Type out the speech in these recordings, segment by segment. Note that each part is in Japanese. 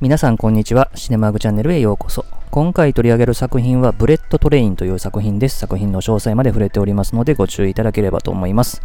皆さんこんにちは。シネマグチャンネルへようこそ。今回取り上げる作品はブレットトレインという作品です。作品の詳細まで触れておりますのでご注意いただければと思います。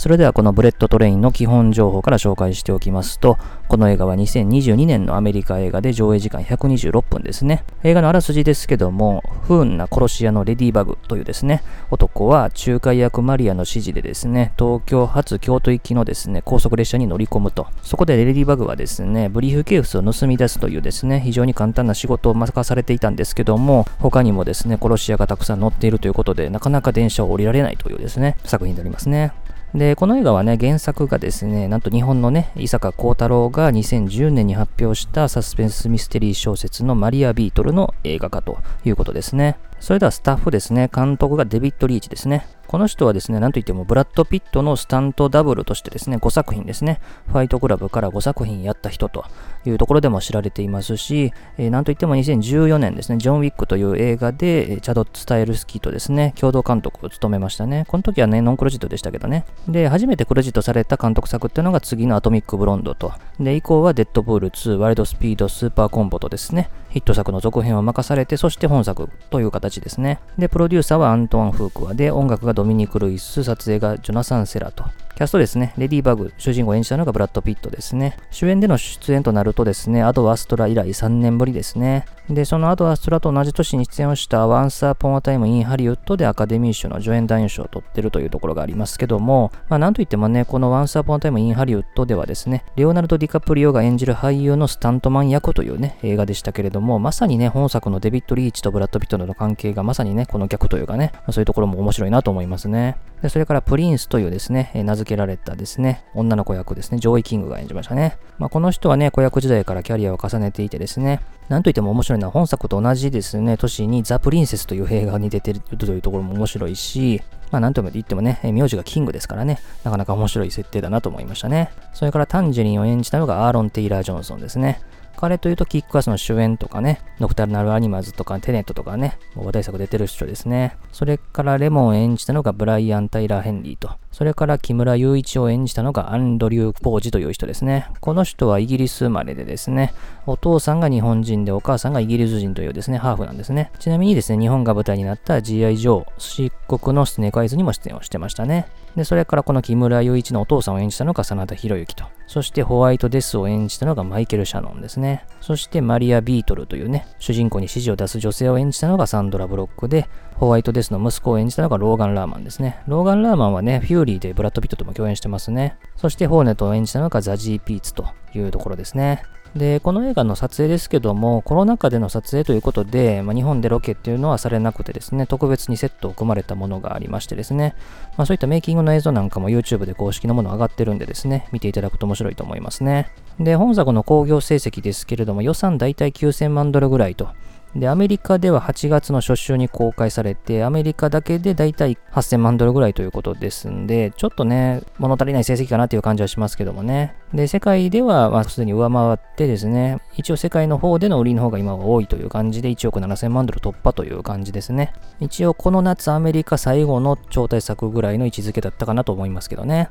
それではこのブレットトレインの基本情報から紹介しておきますと、この映画は2022年のアメリカ映画で上映時間126分ですね。映画のあらすじですけども、不運な殺し屋のレディバグというですね、男は仲介役マリアの指示でですね、東京発京都行きのですね、高速列車に乗り込むと。そこでレディバグはですね、ブリーフケースを盗み出すというですね、非常に簡単な仕事を任されていたんですけども、他にもですね、殺し屋がたくさん乗っているということで、なかなか電車を降りられないというですね、作品でありますね。で、この映画はね、原作がですね、なんと日本のね、伊坂幸太郎が2010年に発表したサスペンスミステリー小説のマリア・ビートルの映画化ということですね。それではスタッフですね、監督がデビッド・リーチですね。この人はですね、なんといってもブラッド・ピットのスタントダブルとしてですね、5作品ですね、ファイトクラブから5作品やった人というところでも知られていますし、えー、なんといっても2014年ですね、ジョン・ウィックという映画でえ、チャド・スタイルスキーとですね、共同監督を務めましたね。この時はね、ノンクロジットでしたけどね。で、初めてクロジットされた監督作っていうのが次のアトミック・ブロンドと、で、以降はデッドプール2、ワイルド・スピード・スーパーコンボとですね、ヒット作の続編を任されて、そして本作という形ですね。で、プロデューサーはアントワン・フークワで、音楽がドミニク・ルイス、撮影がジョナサン・セラと。キャストですね、レディーバグ、主人公を演じたのがブラッド・ピットですね。主演での出演となるとですね、アド・アストラ以来3年ぶりですね。で、そのアド・アストラと同じ年に出演をしたワンス・アポン・ア・タイム・イン・ハリウッドでアカデミー賞の助演男優賞を取ってるというところがありますけども、まあなんといってもね、このワンス・アポン・ア・タイム・イン・ハリウッドではですね、レオナルド・ディカプリオが演じる俳優のスタントマン役というね、映画でしたけれども、まさにね、本作のデビッド・リーチとブラッド・ピットの関係がまさにね、この逆というかね、そういうところも面白いなと思いますね。で、それからプリンスというですね、名付けられたですね、女の子役ですね、ジョーイ・キングが演じましたね。まあ、この人はね、子役時代からキャリアを重ねていてですね、なんといっても面白いのは本作と同じですね、年にザ・プリンセスという映画に出てるというところも面白いし、まあなんとも言ってもね、名字がキングですからね、なかなか面白い設定だなと思いましたね。それからタンジェリンを演じたのがアーロン・テイラー・ジョンソンですね。彼というとキックアスの主演とかね、ノクターナルアニマルズとかテネットとかね、もう話題作出てる人ですね。それからレモンを演じたのがブライアン・タイリー・ヘンリーと。それから木村雄一を演じたのがアンドリュー・小路という人ですね。この人はイギリス生まれでですね、お父さんが日本人でお母さんがイギリス人というですね、ハーフなんですね。ちなみにですね、日本が舞台になった G.I. ジョー、漆黒のスネークアイズにも出演をしてましたね。で、それからこの木村雄一のお父さんを演じたのが真田広之と。そしてホワイトデスを演じたのがマイケル・シャノンですね。そしてマリア・ビートルというね、主人公に指示を出す女性を演じたのがサンドラ・ブロックで、ホワイトデスの息子を演じたのがローガン・ラーマンですね。ローガン・ラーマンはね、フューリーでブラッド・ピットとも共演してますね。そしてホーネットを演じたのがザジー・ビーツというところですね。で、この映画の撮影ですけども、コロナ禍での撮影ということで、まあ、日本でロケっていうのはされなくてですね、特別にセットを組まれたものがありましてですね、まあ、そういったメイキングの映像なんかも YouTube で公式のもの上がってるんでですね、見ていただくと面白いと思いますね。で、本作の興行成績ですけれども、予算大体9000万ドルぐらいとで、アメリカでは8月の初週に公開されて、アメリカだけでだいたい8000万ドルぐらいということですんで、ちょっとね、物足りない成績かなという感じはしますけどもね。で、世界では、まあ、すでに上回ってですね、一応世界の方での売りの方が今は多いという感じで、1億7000万ドル突破という感じですね。一応この夏アメリカ最後の超大作ぐらいの位置づけだったかなと思いますけどね。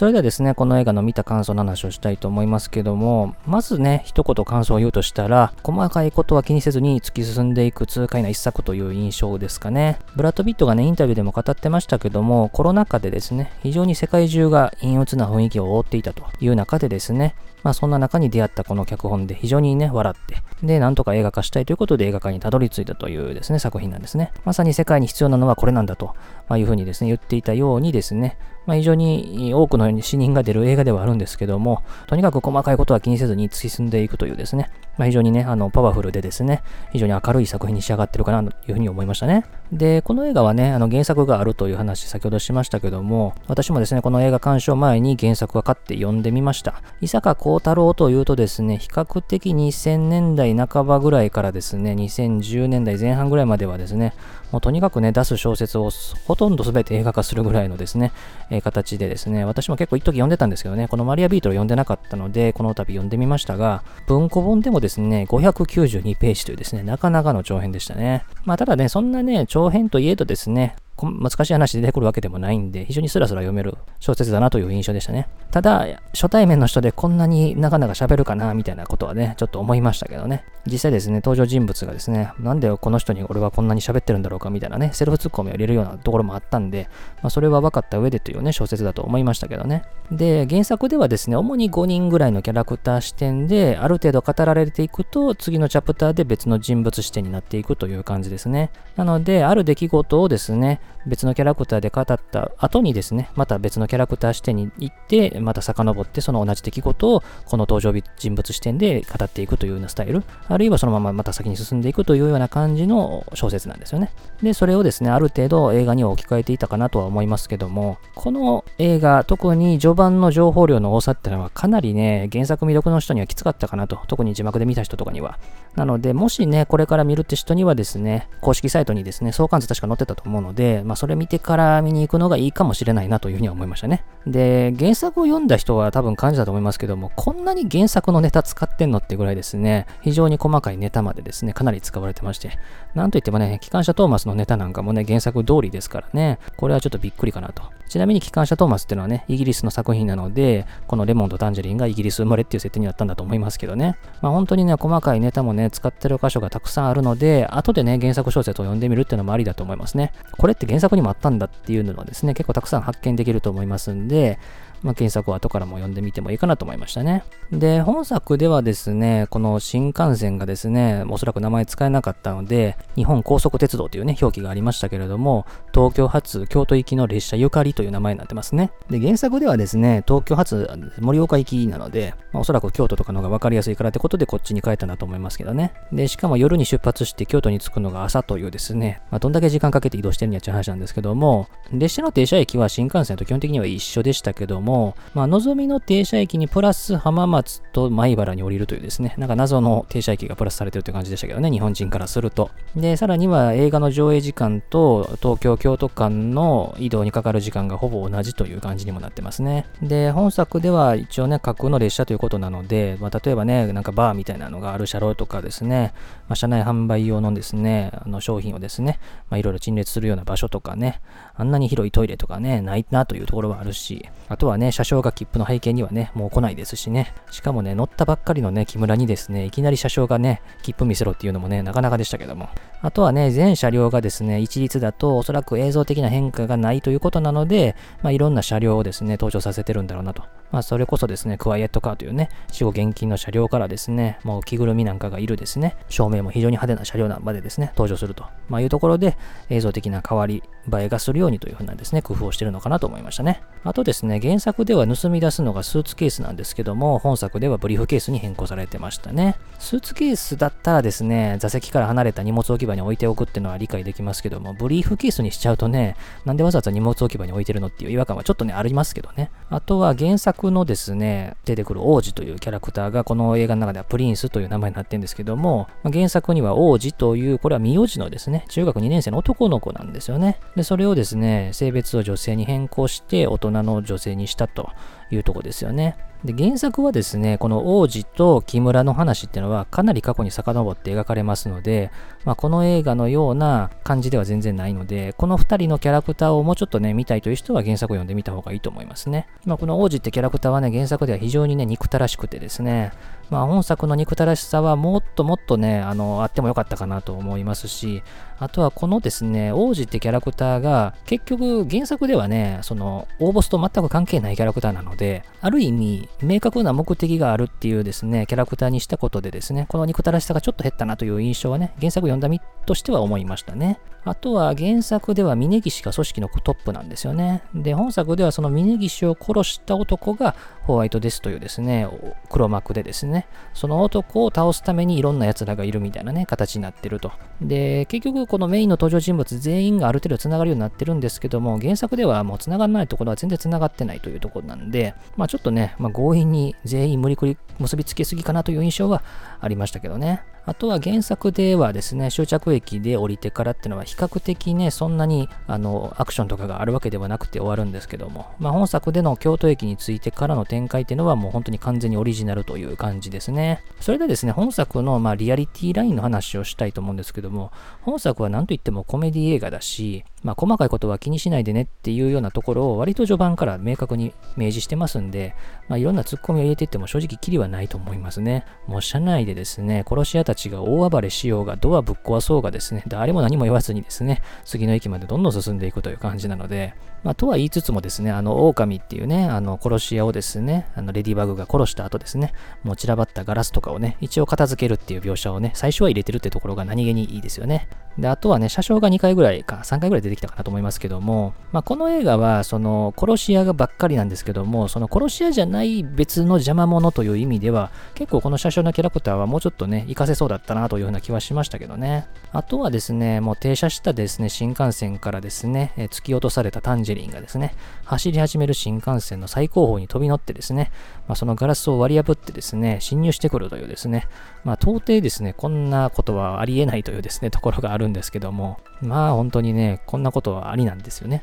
それではですね、この映画の見た感想の話をしたいと思いますけども、まずね、一言感想を言うとしたら、細かいことは気にせずに突き進んでいく痛快な一作という印象ですかね。ブラッド・ビットがね、インタビューでも語ってましたけども、コロナ禍でですね、非常に世界中が陰鬱な雰囲気を覆っていたという中でですね、まあそんな中に出会ったこの脚本で非常にね、笑って、で、なんとか映画化したいということで映画化にたどり着いたというですね、作品なんですね。まさに世界に必要なのはこれなんだと、まあ、いうふうにですね、言っていたようにですね、まあ、非常に多くの死人が出る映画ではあるんですけども、とにかく細かいことは気にせずに突き進んでいくというですね、まあ、非常にね、あの、パワフルでですね、非常に明るい作品に仕上がってるかなというふうに思いましたね。で、この映画はね、あの、原作があるという話先ほどしましたけども、私もですね、この映画鑑賞前に原作が買って読んでみました。伊坂幸太郎というとですね、比較的2000年代半ばぐらいからですね、2010年代前半ぐらいまではですね、もうとにかくね、出す小説をほとんど全て映画化するぐらいのですね、えー、形でですね、私も結構一時読んでたんですけどね、このマリアビートル読んでなかったので、この度読んでみましたが、文庫本でもですね、592ページというですね、なかなかの長編でしたね。まあただね、そんなね、長編といえどですね、難しい話で出てくるわけでもないんで、非常にスラスラ読める小説だなという印象でしたね。ただ、初対面の人でこんなになかなか喋るかな、みたいなことはね、ちょっと思いましたけどね。実際ですね、登場人物がですね、なんでこの人に俺はこんなに喋ってるんだろうか、みたいなね、セルフツッコミを入れるようなところもあったんで、まあ、それは分かった上でというね、小説だと思いましたけどね。で、原作ではですね、主に5人ぐらいのキャラクター視点で、ある程度語られていくと、次のチャプターで別の人物視点になっていくという感じですね。なので、ある出来事をですね、別のキャラクターで語った後にですね、また別のキャラクター視点に行って、また遡ってその同じ出来事をこの登場人物視点で語っていくというようなスタイル、あるいはそのまままた先に進んでいくというような感じの小説なんですよね。で、それをですね、ある程度映画には置き換えていたかなとは思いますけども、この映画、特に序盤の情報量の多さってのはかなりね、原作魅力の人にはきつかったかなと、特に字幕で見た人とかには。なので、もしね、これから見るって人にはですね、公式サイトにですね、相関図確か載ってたと思うので、まあ、それ見てから見に行くのがいいかもしれないなというふうには思いましたね。で、原作を読んだ人は多分感じたと思いますけども、こんなに原作のネタ使ってんのってぐらいですね、非常に細かいネタまでですね、かなり使われてまして、なんといってもね、機関車トーマスのネタなんかもね、原作通りですからね、これはちょっとびっくりかなと。ちなみに機関車トーマスっていうのはね、イギリスの作品なので、このレモンとタンジェリンがイギリス生まれっていう設定になったんだと思いますけどね。まあ本当にね、細かいネタもね、使ってる箇所がたくさんあるので、後でね、原作小説を読んでみるっていうのもありだと思いますね。これって原作にもあったんだっていうのはですね、結構たくさん発見できると思いますんで、まあ、原作を後からも読んでみてもいいかなと思いましたね。で、本作ではですね、この新幹線がですね、おそらく名前使えなかったので、日本高速鉄道というね、表記がありましたけれども、東京発京都行きの列車ゆかりという名前になってますね。で、原作ではですね、東京発盛岡行きなので、まあ、おそらく京都とかの方が分かりやすいからってことでこっちに変えたんだと思いますけどね。で、しかも夜に出発して京都に着くのが朝というですね、まあ、どんだけ時間かけて移動してるんやっちゅう話なんですけども、列車の停車駅は新幹線と基本的には一緒でしたけども、まあ、ぞみの停車駅にプラス浜松と米原に降りるというですね、なんか謎の停車駅がプラスされてるという感じでしたけどね、日本人からすると。で、さらには映画の上映時間と東京、京都間の移動にかかる時間がほぼ同じという感じにもなってますね。で、本作では一応ね、架空の列車ということなので、まあ、例えばね、なんかバーみたいなのがある車両とかですね、まあ、車内販売用のですね、あの商品をですね、まあ、いろいろ陳列するような場所とかね、あんなに広いトイレとかね、ないなというところはあるし、あとはね、ね車掌が切符の背景にはね、もう来ないですしね。しかもね、乗ったばっかりのね、木村にですね、いきなり車掌がね、切符見せろっていうのもね、なかなかでしたけども。あとはね、全車両がですね、一律だとおそらく映像的な変化がないということなので、まあ、いろんな車両をですね、登場させてるんだろうなと。まあ、それこそですね、クワイエットカーというね、死後現金の車両からですね、もう着ぐるみなんかがいるですね、照明も非常に派手な車両なまでですね、登場すると、まあ、いうところで、映像的な変わり映えがするようにというふうなですね、工夫をしてるのかなと思いましたね。あとですね、原作では盗み出すのがスーツケースなんですけども、本作ではブリーフケースに変更されてましたね。スーツケースだったらですね、座席から離れた荷物置き場に置いておくっていうのは理解できますけども、ブリーフケースにしちゃうとね、なんでわざわざ荷物置き場に置いてるのっていう違和感はちょっとね、ありますけどね。あとは原作のですね、出てくる王子というキャラクターがこの映画の中ではプリンスという名前になってるんですけどもま、原作には王子という、これは名字のですね、中学2年生の男の子なんですよね。で、それをですね、性別を女性に変更して大人の女性にしたというとこですよね。で原作はですね、この王子と木村の話っていうのはかなり過去に遡って描かれますので、まあ、この映画のような感じでは全然ないので、この2人のキャラクターをもうちょっとね、見たいという人は原作を読んでみた方がいいと思いますね。まあ、この王子ってキャラクターはね、原作では非常にね、憎たらしくてですね、まあ、本作の憎たらしさはもっともっとね、あの、あってもよかったかなと思いますし、あとはこのですね、王子ってキャラクターが、結局原作ではね、その、大ボスと全く関係ないキャラクターなので、ある意味、明確な目的があるっていうですね、キャラクターにしたことでですね、この憎たらしさがちょっと減ったなという印象はね、原作読んだ身としては思いましたね。あとは原作では峯岸が組織のトップなんですよね。で、本作ではその峯岸を殺した男がホワイトデスというですね、黒幕でですね、その男を倒すためにいろんな奴らがいるみたいなね、形になってると。で、結局このメインの登場人物全員がある程度繋がるようになってるんですけども、原作ではもう繋がらないところは全然繋がってないというところなんで、まあちょっとね、まあ、強引に全員無理くり結びつけすぎかなという印象はありましたけどね。あとは原作ではですね、終着駅で降りてからっていうのは比較的ね、そんなにあのアクションとかがあるわけではなくて終わるんですけども、まあ、本作での京都駅に着いてからの展開っていうのはもう本当に完全にオリジナルという感じですね。それでですね、本作のまリアリティラインの話をしたいと思うんですけども、本作は何といってもコメディ映画だし、まあ、細かいことは気にしないでねっていうようなところを割と序盤から明確に明示してますんで、まあ、いろんなツッコミを入れていっても正直キリはないと思いますね。もう車内でですね、殺し屋たちが大暴れしようが、ドアぶっ壊そうがですね、誰も何も言わずにですね、次の駅までどんどん進んでいくという感じなので、まあ、とは言いつつもですね、あの、狼っていうね、あの、殺し屋をですね、あの、レディバグが殺した後ですね、もう散らばったガラスとかをね、一応片付けるっていう描写をね、最初は入れてるってところが何気にいいですよね。で、あとはね、車掌が2回ぐらいか、3回ぐらい出てきたかなと思いますけども、まあ、この映画は、その、殺し屋がばっかりなんですけども、その殺し屋じゃない別の邪魔者という意味では、結構この車掌のキャラクターはもうちょっとね、活かせそうだったなというような気はしましたけどね。あとはですね、もう停車したですね、新幹線からですね、え突き落とされたタンジェリンがですね、走り始める新幹線の最高峰に飛び乗ってですね、まあ、そのガラスを割り破ってですね、侵入してくるというですね、まあ、到底ですね、こんなことはありえないというですね、ところがあるんですけども、まあ本当にね、こんなことはありなんですよね。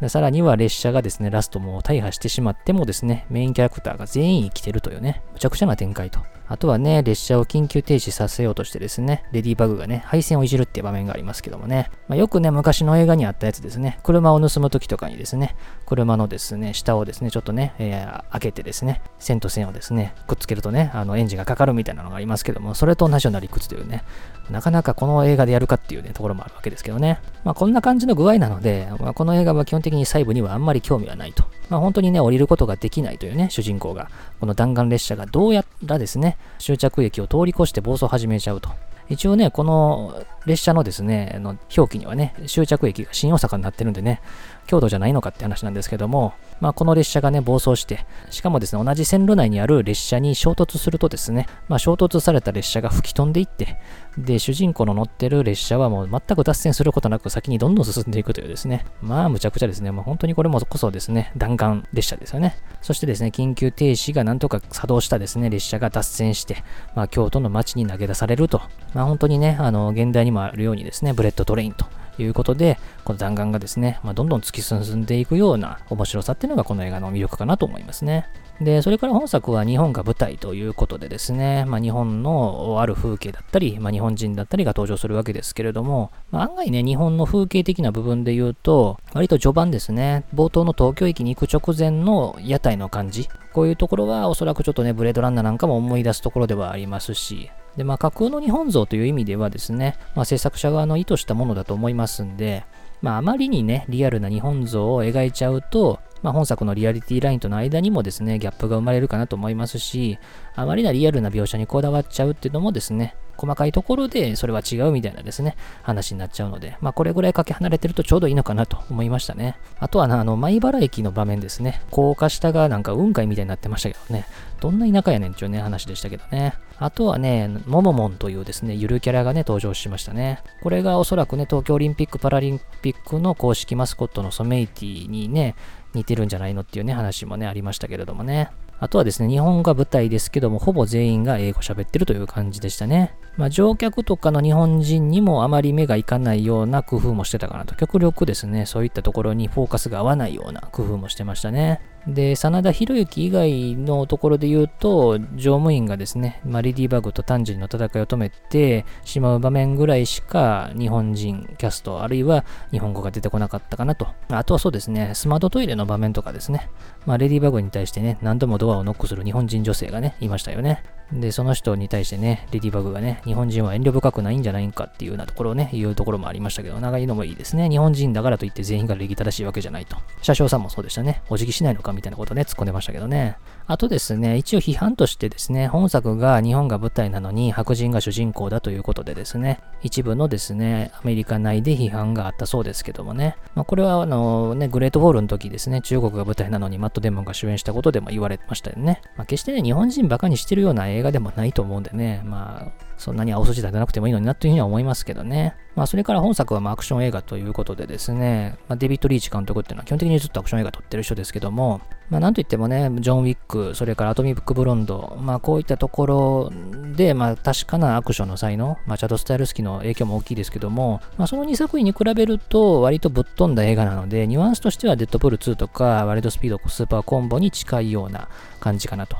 でさらには列車がですね、ラストも大破してしまってもですね、メインキャラクターが全員生きてるというね、むちゃくちゃな展開と。あとはね、列車を緊急停止させようとしてですね、レディーバグがね、配線をいじるっていう場面がありますけどもね、まあ、よくね、昔の映画にあったやつですね、車を盗む時とかにですね、車のですね、下をですね、ちょっとね、えー、開けてですね、線と線をですね、くっつけるとね、あのエンジンがかかるみたいなのがありますけども、それと同じような理屈というね、なかなかこの映画でやるかっていうね、ところもあるわけですけどね。まあこんな感じの具合なので、まあ、この映画は基本的に細部にはあんまり興味はないと。まあ本当にね、降りることができないというね、主人公が、この弾丸列車がどうやらですね、終着駅を通り越して暴走を始めちゃうと。一応ね、この列車のですね、の表記にはね、終着駅が新大阪になってるんでね、京都じゃないのかって話なんですけども、まあ、この列車がね、暴走して、しかもですね、同じ線路内にある列車に衝突するとですね、まあ、衝突された列車が吹き飛んでいって、で、主人公の乗ってる列車はもう全く脱線することなく先にどんどん進んでいくというですね、まあ、むちゃくちゃですね、もう本当にこれもこそですね、弾丸列車ですよね。そしてですね、緊急停止がなんとか作動したですね、列車が脱線して、まあ、京都の街に投げ出されると、まあ、本当にね、あの、現代にもあるようにですね、ブレットトレインということで、この弾丸がですね、まあ、どんどん突き進んでいくような面白さっていうのがこの映画の魅力かなと思いますね。で、それから本作は日本が舞台ということでですね、まあ、日本のある風景だったり、まあ、日本人だったりが登場するわけですけれども、まあ、案外ね、日本の風景的な部分で言うと、割と序盤ですね、冒頭の東京駅に行く直前の屋台の感じ、こういうところはおそらくちょっとね、ブレードランナーなんかも思い出すところではありますし、で、まあ、架空の日本像という意味ではですね、まあ、制作者側の意図したものだと思いますんで、まあ、あまりにね、リアルな日本像を描いちゃうと、まあ、本作のリアリティラインとの間にもですね、ギャップが生まれるかなと思いますし、あまりなリアルな描写にこだわっちゃうっていうのもですね、細かいところでそれは違うみたいなですね、話になっちゃうので、まあこれぐらいかけ離れてるとちょうどいいのかなと思いましたね。あとはな、あの、米原駅の場面ですね。高架下がなんか雲海みたいになってましたけどね。どんな田舎やねんっていうね、話でしたけどね。あとはね、モモモンというですね、ゆるキャラがね、登場しましたね。これがおそらくね、東京オリンピック・パラリンピックの公式マスコットのソメイティにね、似てるんじゃないのっていうね、話もね、ありましたけれどもね。あとはですね、日本が舞台ですけども、ほぼ全員が英語喋ってるという感じでしたね。まあ、乗客とかの日本人にもあまり目がいかないような工夫もしてたかなと。極力ですね、そういったところにフォーカスが合わないような工夫もしてましたね。で、真田広之以外のところで言うと、乗務員がですね、まあ、レディーバグとタンジリの戦いを止めてしまう場面ぐらいしか日本人キャスト、あるいは日本語が出てこなかったかなと。あとはそうですね、スマートトイレの場面とかですね、まあ、レディーバグに対してね、何度もドアをノックする日本人女性がね、いましたよね。で、その人に対してね、レディーバグがね、日本人は遠慮深くないんじゃないんかっていうようなところをね、言うところもありましたけど、長いのもいいですね。日本人だからといって全員が礼儀正しいわけじゃないと。車掌さんもそうでしたね。お辞儀しないのかみたいなことね、突っ込んでましたけどね。あとですね、一応批判としてですね、本作が日本が舞台なのに白人が主人公だということでですね、一部のですね、アメリカ内で批判があったそうですけどもね、まあ、これはあのね、グレートウォールの時ですね、中国が舞台なのにマット・デモンが主演したことでも言われましたよね。まあ、決してね、日本人バカにしてるような映画でもないと思うんでね、まあ、そんなに青筋立てなくてもいいのになというふうには思いますけどね。まあ、それから本作はまアクション映画ということでですね、まあ、デビッド・リーチ監督っていうのは基本的にずっとアクション映画撮ってる人ですけども、まあ、なんといってもね、ジョン・ウィック、それからアトミック・ブロンド、まあ、こういったところで、まあ、確かなアクションの才能、まあ、チャド・スタイルスキーの影響も大きいですけども、まあ、その2作品に比べると、割とぶっ飛んだ映画なので、ニュアンスとしてはデッドプール2とか、ワイルドスピード、スーパーコンボに近いような感じかなと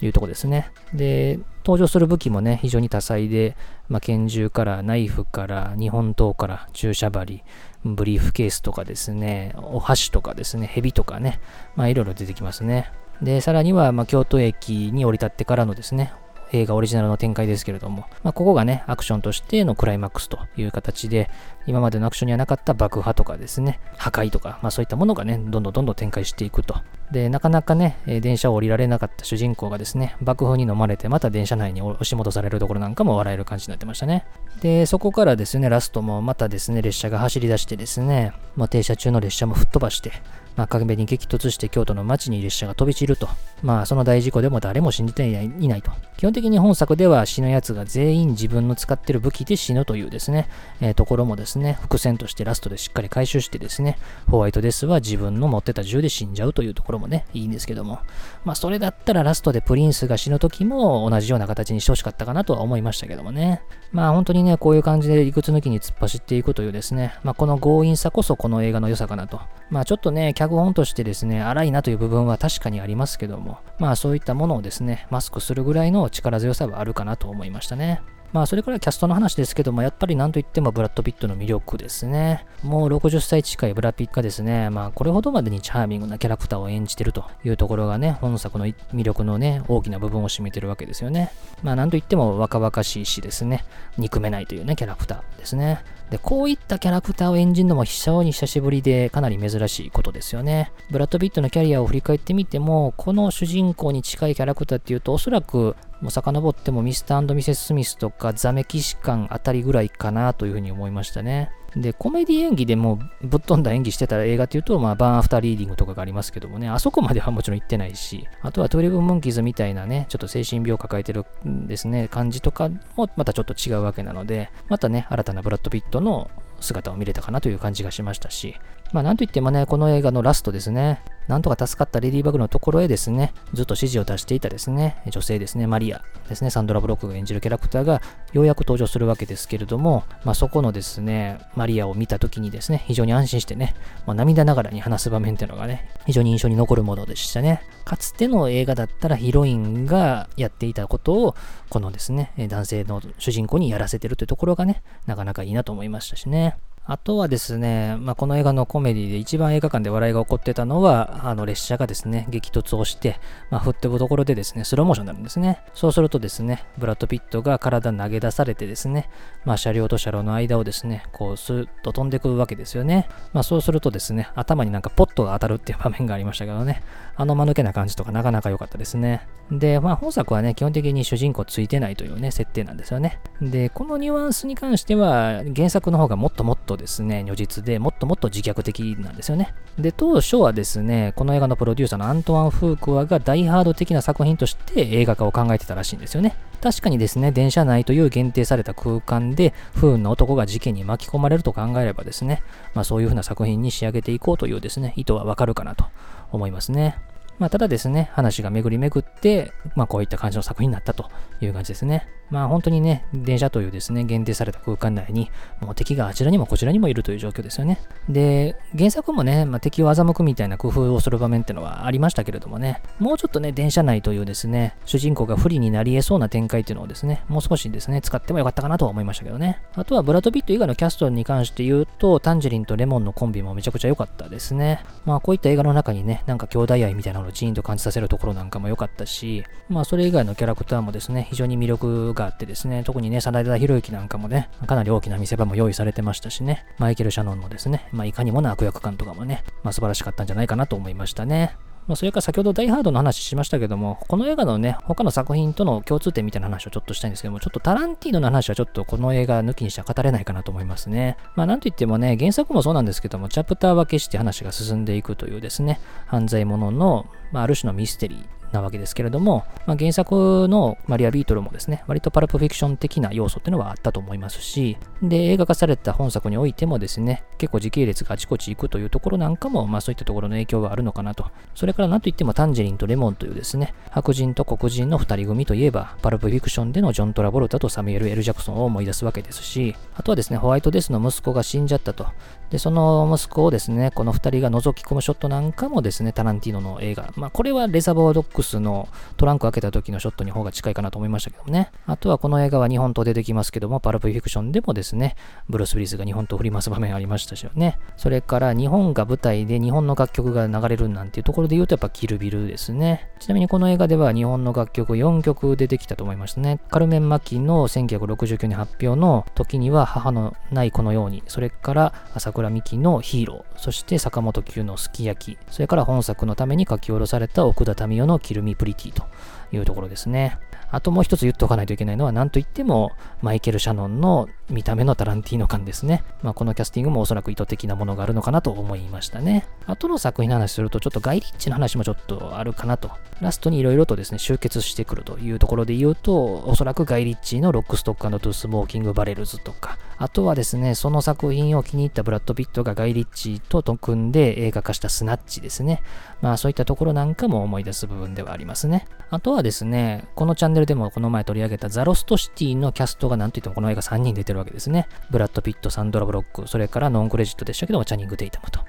いうとこですね。で、登場する武器もね、非常に多彩で、まあ、拳銃からナイフから日本刀から注射針、ブリーフケースとかですね、お箸とかですね、蛇とかね、まあいろいろ出てきますね。で、さらには、ま、京都駅に降り立ってからのですね、映画オリジナルの展開ですけれども、まあ、ここがね、アクションとしてのクライマックスという形で、今までのアクションにはなかった爆破とかですね、破壊とか、まあそういったものがね、どんどんどんどん展開していくと。で、なかなかね、電車を降りられなかった主人公がですね、爆風に飲まれて、また電車内に押し戻されるところなんかも笑える感じになってましたね。で、そこからですね、ラストもまたですね、列車が走り出してですね、まあ、停車中の列車も吹っ飛ばして、まあ、壁に激突して京都の街に列車が飛び散ると。まあ、その大事故でも誰も信じていないと。基本的に本作では死ぬ奴が全員自分の使ってる武器で死ぬというですね、えー、ところもですね、伏線としてラストでしっかり回収してですね、ホワイトデスは自分の持ってた銃で死んじゃうというところもね、いいんですけども。まあ、それだったらラストでプリンスが死ぬ時も同じような形にしてほしかったかなとは思いましたけどもね。まあ、本当にね、こういう感じで理屈抜きに突っ走っていくというですね、まあ、この強引さこそこの映画の良さかなと。まあ、ちょっとね、脚本としてですね、荒いなという部分は確かにありますけども、まあそういったものをですね、マスクするぐらいの力強さはあるかなと思いましたね。まあ、それからキャストの話ですけども、やっぱりなんといってもブラッド・ピットの魅力ですね。もう60歳近いブラピットがですね、まあ、これほどまでにチャーミングなキャラクターを演じてるというところがね、本作の魅力のね、大きな部分を占めてるわけですよね。まあ、なんといっても若々しいしですね、憎めないというね、キャラクターですね。で、こういったキャラクターを演じるのも非常に久しぶりでかなり珍しいことですよね。ブラッド・ピットのキャリアを振り返ってみても、この主人公に近いキャラクターっていうと、おそらくもう遡ってもミスターミセス・スミスとかザメキシカンあたりぐらいかなというふうに思いましたね。で、コメディ演技でもぶっ飛んだ演技してた映画っていうと、まあ、バーンアフターリーディングとかがありますけどもね、あそこまではもちろん行ってないし、あとはトゥエルブ・モンキーズみたいなね、ちょっと精神病を抱えてるですね、感じとかもまたちょっと違うわけなので、またね、新たなブラッド・ピットの姿を見れたかなという感じがしましたし、まあなんといってもね、この映画のラストですね、なんとか助かったレディーバグのところへですね、ずっと指示を出していたですね、女性ですね、マリアですね、サンドラ・ブロックが演じるキャラクターがようやく登場するわけですけれども、まあそこのですね、マリアを見た時にですね、非常に安心してね、まあ、涙ながらに話す場面っていうのがね、非常に印象に残るものでしたね。かつての映画だったらヒロインがやっていたことを、このですね、男性の主人公にやらせてるというところがね、なかなかいいなと思いましたしね。あとはですね、まあ、この映画のコメディで一番映画館で笑いが起こってたのは、あの列車がですね、激突をして、まあ、振ってるところでですね、スローモーションになるんですね。そうするとですね、ブラッド・ピットが体投げ出されてですね、まあ、車両と車両の間をですね、こうスーッと飛んでくるわけですよね。まあ、そうするとですね、頭になんかポットが当たるっていう場面がありましたけどね、あの間抜けな感じとかなかなか良かったですね。で、まあ、本作はね、基本的に主人公ついてないというね、設定なんですよね。で、このニュアンスに関しては、原作の方がもっともっとですね、如実でもっともっと自虐的なんですよね。で、当初はですね、この映画のプロデューサーのアントワン・フークワがダイハード的な作品として映画化を考えてたらしいんですよね。確かにですね、電車内という限定された空間で不運な男が事件に巻き込まれると考えればですね、まあそういう風な作品に仕上げていこうというですね、意図はわかるかなと思いますね。まあ、ただですね、話が巡り巡って、まあ、こういった感じの作品になったという感じですね。まあ、本当にね、電車というですね、限定された空間内に、もう敵があちらにもこちらにもいるという状況ですよね。で、原作もね、まあ、敵を欺くみたいな工夫をする場面ってのはありましたけれどもね、もうちょっとね、電車内というですね、主人公が不利になり得そうな展開っていうのをですね、もう少しですね、使ってもよかったかなとは思いましたけどね。あとは、ブラッド・ピット以外のキャストに関して言うと、タンジェリンとレモンのコンビもめちゃくちゃ良かったですね。まあ、こういった映画の中にね、なんか兄弟愛みたいなののジーンと感じさせるところなんかも良かったし、まあそれ以外のキャラクターもですね、非常に魅力があってですね、特にね、真田広之なんかもね、かなり大きな見せ場も用意されてましたしね、マイケル・シャノンのですね、まあいかにもな悪役感とかもね、まあ素晴らしかったんじゃないかなと思いましたね。まあ、それから先ほどダイハードの話しましたけども、この映画のね、他の作品との共通点みたいな話をちょっとしたいんですけども、ちょっとタランティーノの話はちょっとこの映画抜きにしては語れないかなと思いますね。まあなんといってもね、原作もそうなんですけども、チャプター分けして話が進んでいくというですね、犯罪者の、まあ、ある種のミステリーなわけですけれども、まあ、原作のマリア・ビートルもですね、割とパルプフィクション的な要素っていうのはあったと思いますし、で、映画化された本作においてもですね、結構時系列があちこち行くというところなんかも、まあそういったところの影響があるのかなと。それから何といってもタンジェリンとレモンというですね、白人と黒人の二人組といえば、パルプフィクションでのジョン・トラボルタとサミュエル・エル・ジャクソンを思い出すわけですし、あとはですね、ホワイトデスの息子が死んじゃったと。で、その息子をですね、この二人が覗き込むショットなんかもですね、タランティーノの映画。まあこれはレザボードックスのトランク開けた時のショットに方が近いかなと思いましたけどもね。あとはこの映画は日本刀出てきますけども、パルプフィクションでもですね、ブルース・ウィリスが日本刀振ります場面ありましたしね。それから日本が舞台で日本の楽曲が流れるなんていうところで言うとやっぱキルビルですね。ちなみにこの映画では日本の楽曲4曲出てきたと思いましたね。カルメン・マキの1969年発表の時には母のないこのように、それから朝倉美希のヒーロー、そして坂本九のすき焼き、それから本作のために書き下ろされた奥田民生のキルミプリティというところですね。あともう一つ言っておかないといけないのは、なんといっても、マイケル・シャノンの見た目のタランティーノ感ですね。まあ、このキャスティングもおそらく意図的なものがあるのかなと思いましたね。後の作品の話すると、ちょっとガイリッチーの話もちょっとあるかなと。ラストにいろいろとですね、集結してくるというところで言うと、おそらくガイリッチーのロックストックトゥースモーキングバレルズとか、あとはですね、その作品を気に入ったブラッド・ピットがガイリッチーと組んで映画化したスナッチですね。まあそういったところなんかも思い出す部分ではありますね。あとはですね、このチャンネルでもこの前取り上げたザ・ロストシティのキャストがなんといってもこの映画3人出てるわけですね。ブラッド・ピット、サンドラ・ブロック、それからノンクレジットでしたけども、チャニング・テイタムと。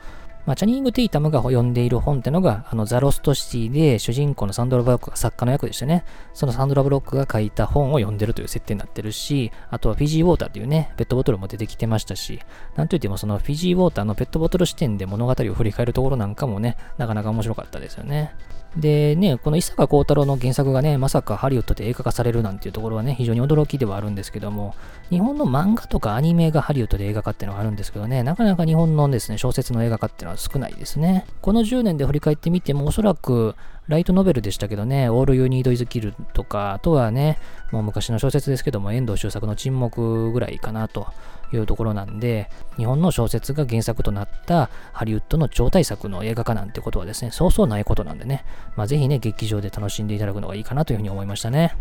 まあ、チャニング・テイタムが読んでいる本ってのが、あの、ザ・ロストシティで主人公のサンドラ・ブロックが作家の役でしたね。そのサンドラ・ブロックが書いた本を読んでるという設定になってるし、あとはフィジー・ウォーターっていうね、ペットボトルも出てきてましたし、なんといってもそのフィジー・ウォーターのペットボトル視点で物語を振り返るところなんかもね、なかなか面白かったですよね。でね、この伊坂幸太郎の原作がね、まさかハリウッドで映画化されるなんていうところはね、非常に驚きではあるんですけども、日本の漫画とかアニメがハリウッドで映画化っていうのがあるんですけどね、なかなか日本のですね、小説の映画化っていうのは少ないですね。この10年で振り返ってみても、おそらくライトノベルでしたけどね、All You Need Is Kill とか、あとはね、もう昔の小説ですけども、遠藤周作の沈黙ぐらいかなというところなんで、日本の小説が原作となったハリウッドの超大作の映画化なんてことはですね、そうそうないことなんでね、まあ、ぜひね、劇場で楽しんでいただくのがいいかなというふうに思いましたね。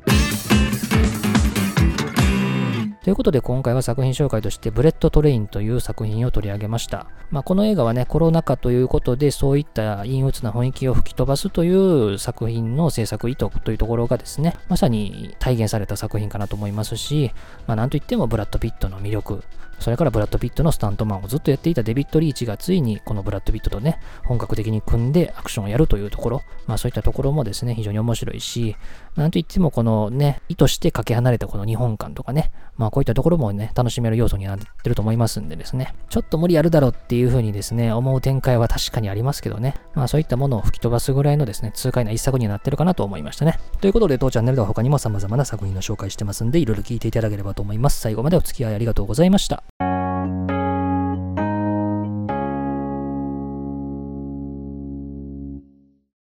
ということで今回は作品紹介としてブレットトレインという作品を取り上げました。まあ、この映画はね、コロナ禍ということでそういった陰鬱な雰囲気を吹き飛ばすという作品の制作意図というところがですね、まさに体現された作品かなと思いますし、まあ、なんといってもブラッド・ピットの魅力、それからブラッド・ピットのスタントマンをずっとやっていたデビッド・リーチがついにこのブラッド・ピットとね、本格的に組んでアクションをやるというところ、まあそういったところもですね、非常に面白いし、なんといってもこのね、意図してかけ離れたこの日本感とかね、まあこういったところもね、楽しめる要素になってると思いますんでですね、ちょっと無理あるだろうっていう風にですね、思う展開は確かにありますけどね、まあそういったものを吹き飛ばすぐらいのですね、痛快な一作になってるかなと思いましたね。ということで、当チャンネルでは他にも様々な作品の紹介してますんで、いろいろ聞いていただければと思います。最後までお付き合いありがとうございました。Thank you